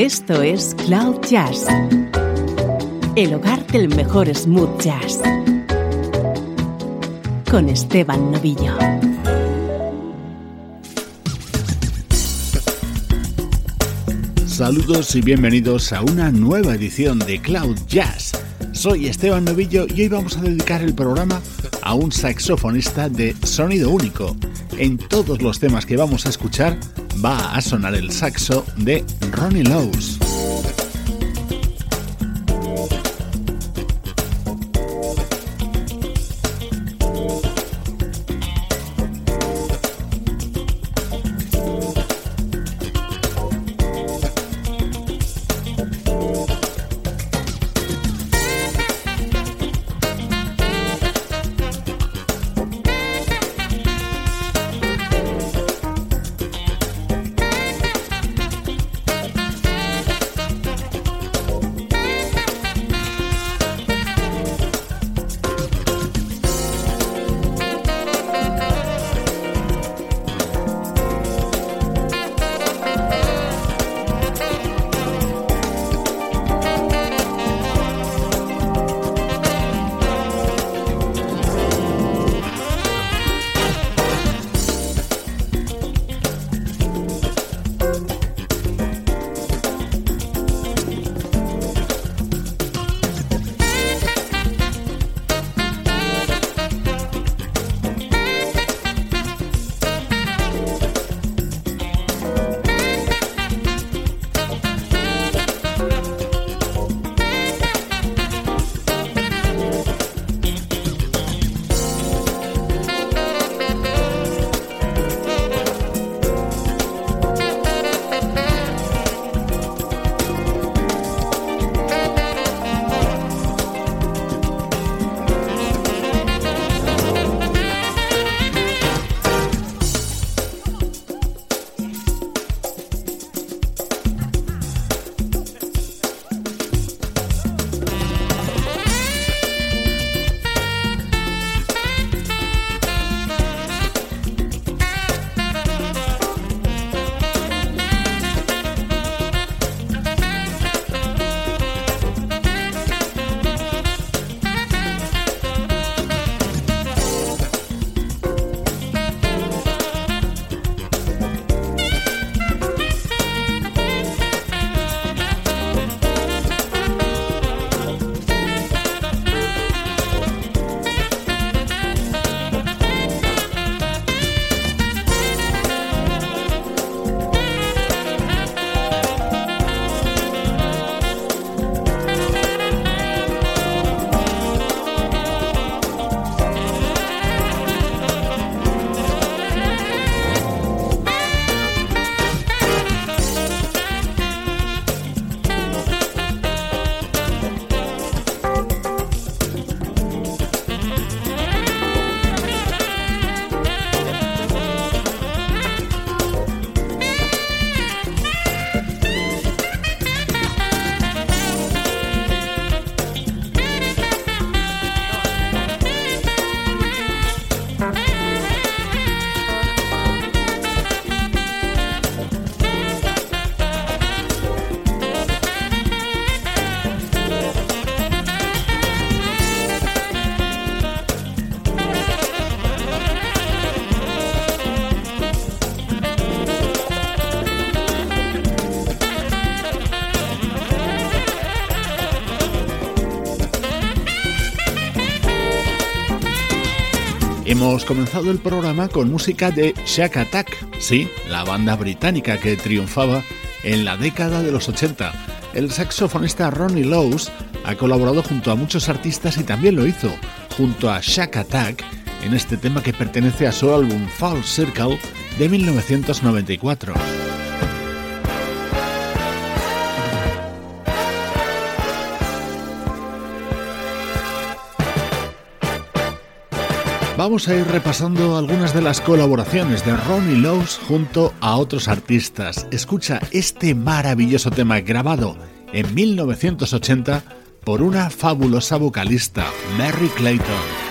Esto es Cloud Jazz, el hogar del mejor smooth jazz, con Esteban Novillo. Saludos y bienvenidos a una nueva edición de Cloud Jazz. Soy Esteban Novillo y hoy vamos a dedicar el programa a un saxofonista de sonido único. En todos los temas que vamos a escuchar va a sonar el saxo de Ronnie Lowes. Hemos comenzado el programa con música de Shack Attack, sí, la banda británica que triunfaba en la década de los 80. El saxofonista Ronnie Lowes ha colaborado junto a muchos artistas y también lo hizo junto a Shack Attack en este tema que pertenece a su álbum Fall Circle de 1994. Vamos a ir repasando algunas de las colaboraciones de Ronnie Lowes junto a otros artistas. Escucha este maravilloso tema grabado en 1980 por una fabulosa vocalista, Mary Clayton.